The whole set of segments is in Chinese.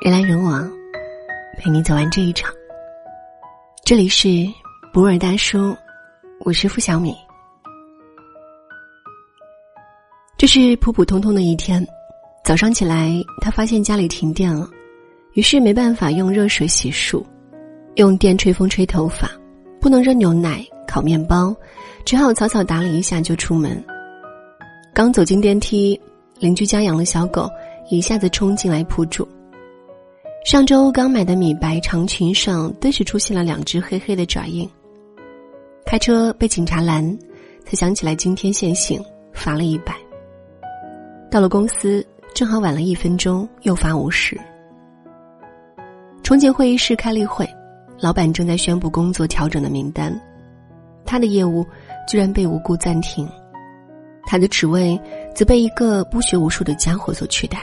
人来人往，陪你走完这一场。这里是博尔大叔，我是付小米。这是普普通通的一天，早上起来，他发现家里停电了，于是没办法用热水洗漱，用电吹风吹头发，不能热牛奶、烤面包，只好草草打理一下就出门。刚走进电梯，邻居家养的小狗一下子冲进来扑住。上周刚买的米白长裙上顿时出现了两只黑黑的爪印。开车被警察拦，才想起来今天限行，罚了一百。到了公司正好晚了一分钟，又罚五十。重庆会议室开例会，老板正在宣布工作调整的名单，他的业务居然被无故暂停，他的职位则被一个不学无术的家伙所取代。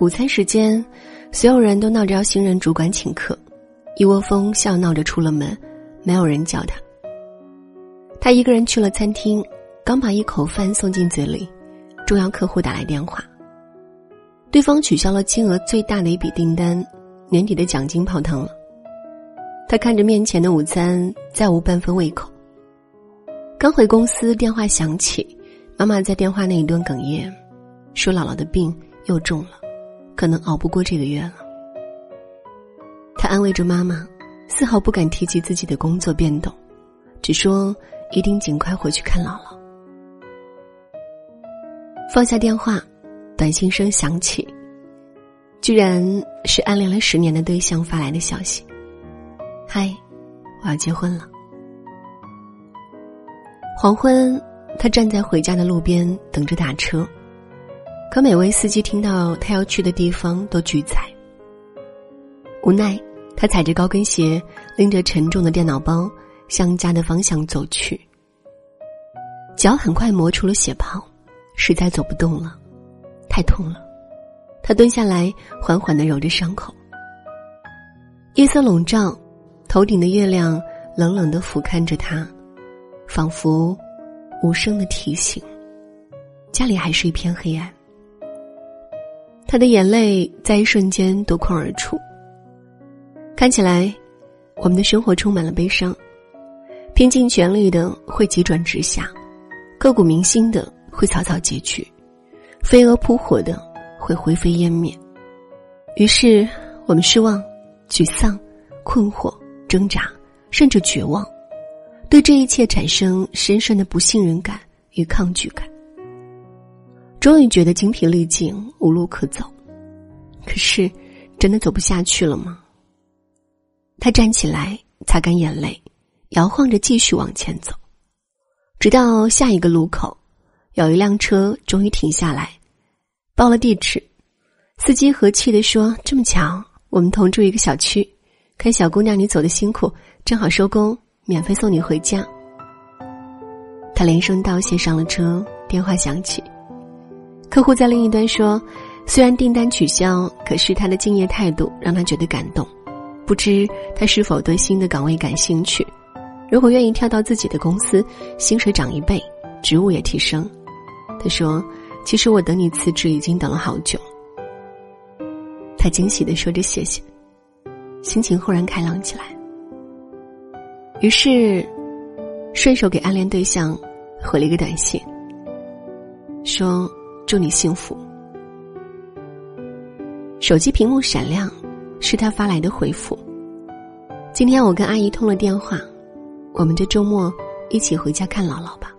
午餐时间，所有人都闹着要新人主管请客，一窝蜂笑闹着出了门，没有人叫他。他一个人去了餐厅，刚把一口饭送进嘴里，重要客户打来电话。对方取消了金额最大的一笔订单，年底的奖金泡汤了。他看着面前的午餐，再无半分胃口。刚回公司，电话响起，妈妈在电话那一端哽咽，说姥姥的病又重了。可能熬不过这个月了。他安慰着妈妈，丝毫不敢提及自己的工作变动，只说一定尽快回去看姥姥。放下电话，短信声响起，居然是暗恋了十年的对象发来的消息：“嗨，我要结婚了。”黄昏，他站在回家的路边等着打车。可每位司机听到他要去的地方都拒载。无奈，他踩着高跟鞋，拎着沉重的电脑包，向家的方向走去。脚很快磨出了血泡，实在走不动了，太痛了。他蹲下来，缓缓的揉着伤口。夜色笼罩，头顶的月亮冷冷的俯瞰着他，仿佛无声的提醒：家里还是一片黑暗。他的眼泪在一瞬间夺眶而出。看起来，我们的生活充满了悲伤，拼尽全力的会急转直下，刻骨铭心的会草草结局，飞蛾扑火的会灰飞烟灭。于是，我们失望、沮丧、困惑、挣扎，甚至绝望，对这一切产生深深的不信任感与抗拒感。终于觉得精疲力尽，无路可走。可是，真的走不下去了吗？他站起来，擦干眼泪，摇晃着继续往前走，直到下一个路口，有一辆车终于停下来，报了地址。司机和气的说：“这么巧，我们同住一个小区，看小姑娘你走的辛苦，正好收工，免费送你回家。”他连声道谢，上了车。电话响起。客户在另一端说：“虽然订单取消，可是他的敬业态度让他觉得感动。不知他是否对新的岗位感兴趣？如果愿意跳到自己的公司，薪水涨一倍，职务也提升。”他说：“其实我等你辞职已经等了好久。”他惊喜的说着谢谢，心情忽然开朗起来。于是，顺手给暗恋对象回了一个短信，说。祝你幸福。手机屏幕闪亮，是他发来的回复。今天我跟阿姨通了电话，我们这周末一起回家看姥姥吧。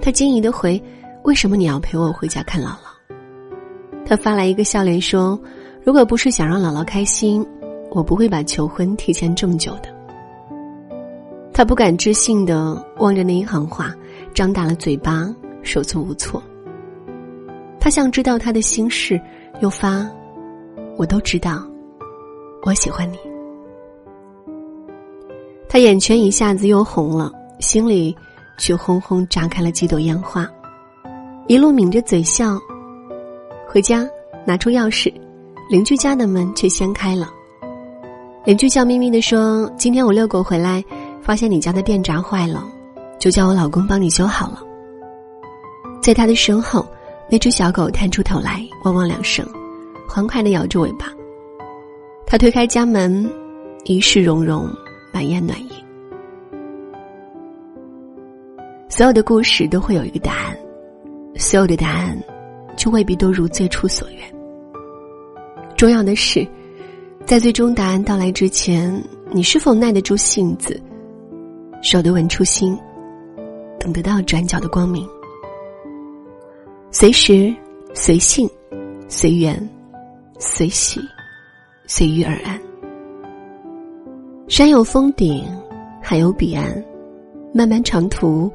他惊疑的回：“为什么你要陪我回家看姥姥？”他发来一个笑脸说：“如果不是想让姥姥开心，我不会把求婚提前这么久的。”他不敢置信的望着那一行话，张大了嘴巴。手足无措。他像知道他的心事，又发：“我都知道，我喜欢你。”他眼圈一下子又红了，心里却轰轰炸开了几朵烟花，一路抿着嘴笑。回家拿出钥匙，邻居家的门却掀开了。邻居笑眯眯的说：“今天我遛狗回来，发现你家的电闸坏了，就叫我老公帮你修好了。”在他的身后，那只小狗探出头来，汪汪两声，欢快的摇着尾巴。他推开家门，一世融融，满眼暖意。所有的故事都会有一个答案，所有的答案，就未必都如最初所愿。重要的是，在最终答案到来之前，你是否耐得住性子，守得稳初心，等得到转角的光明。随时，随性，随缘，随喜。随遇而安。山有峰顶，海有彼岸，漫漫长途，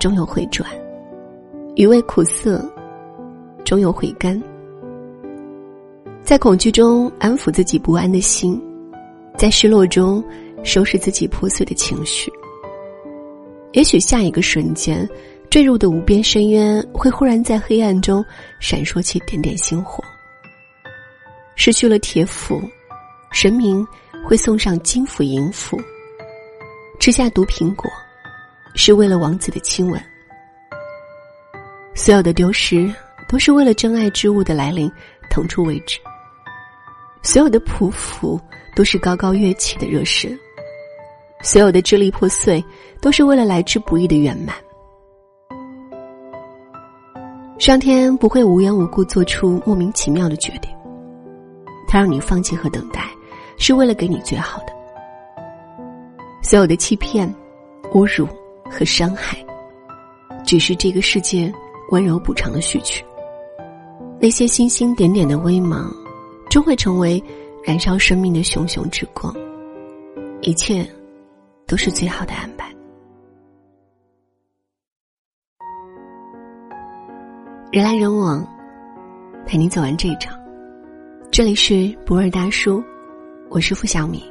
终有回转；余味苦涩，终有回甘。在恐惧中安抚自己不安的心，在失落中收拾自己破碎的情绪。也许下一个瞬间，坠入的无边深渊会忽然在黑暗中闪烁起点点星火。失去了铁斧，神明会送上金斧银斧。吃下毒苹果，是为了王子的亲吻。所有的丢失，都是为了真爱之物的来临腾出位置。所有的匍匐，都是高高跃起的热身。所有的支离破碎，都是为了来之不易的圆满。上天不会无缘无故做出莫名其妙的决定。他让你放弃和等待，是为了给你最好的。所有的欺骗、侮辱和伤害，只是这个世界温柔补偿的序曲。那些星星点点的微芒，终会成为燃烧生命的熊熊之光。一切，都是最好的安排。人来人往，陪你走完这一场。这里是不二大叔，我是付小米。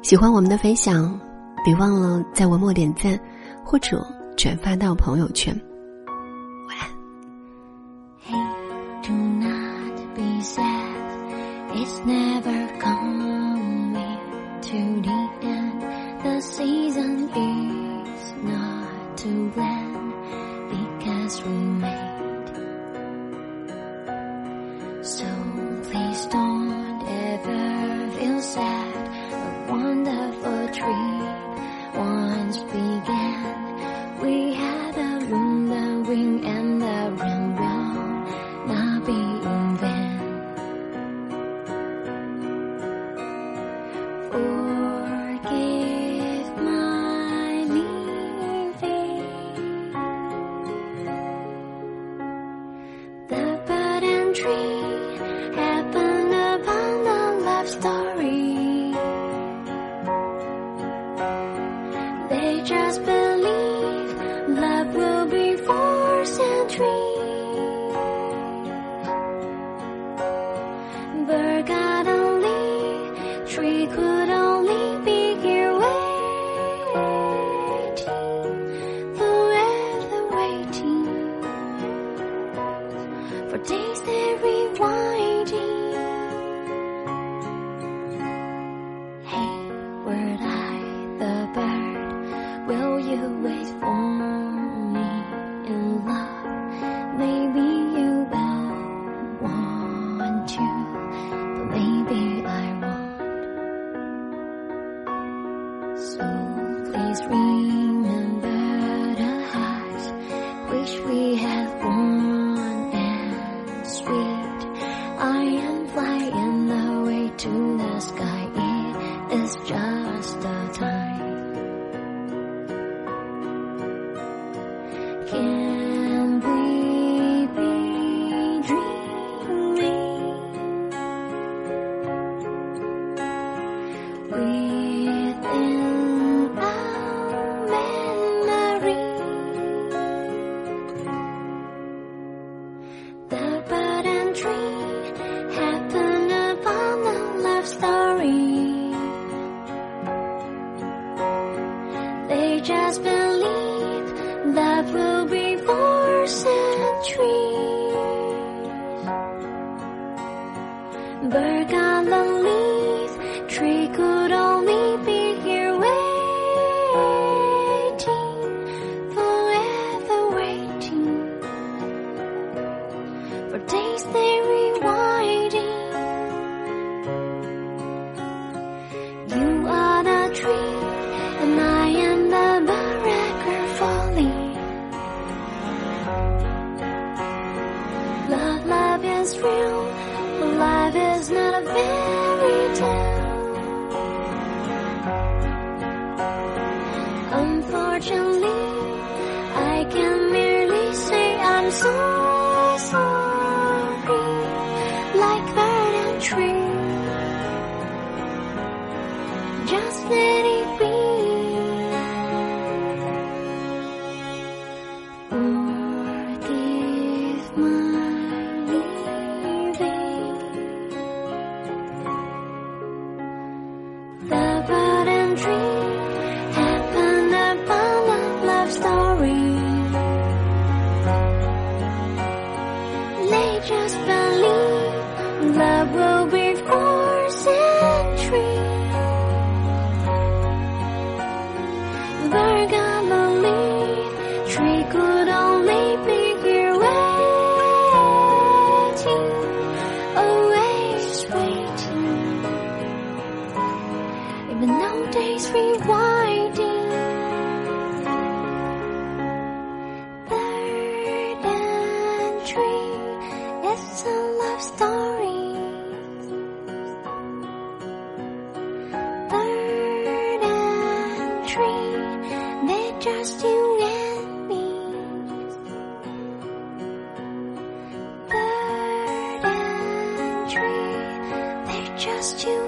喜欢我们的分享，别忘了在文末点赞或者转发到朋友圈。wonderful dream once began. We had a room, the ring, and the rim will not be in vain. Forgive my leaving the burden tree. pass the time. Can we be dreaming within our memory? The feel. Life is not a bit. just believe that we'll Lost you.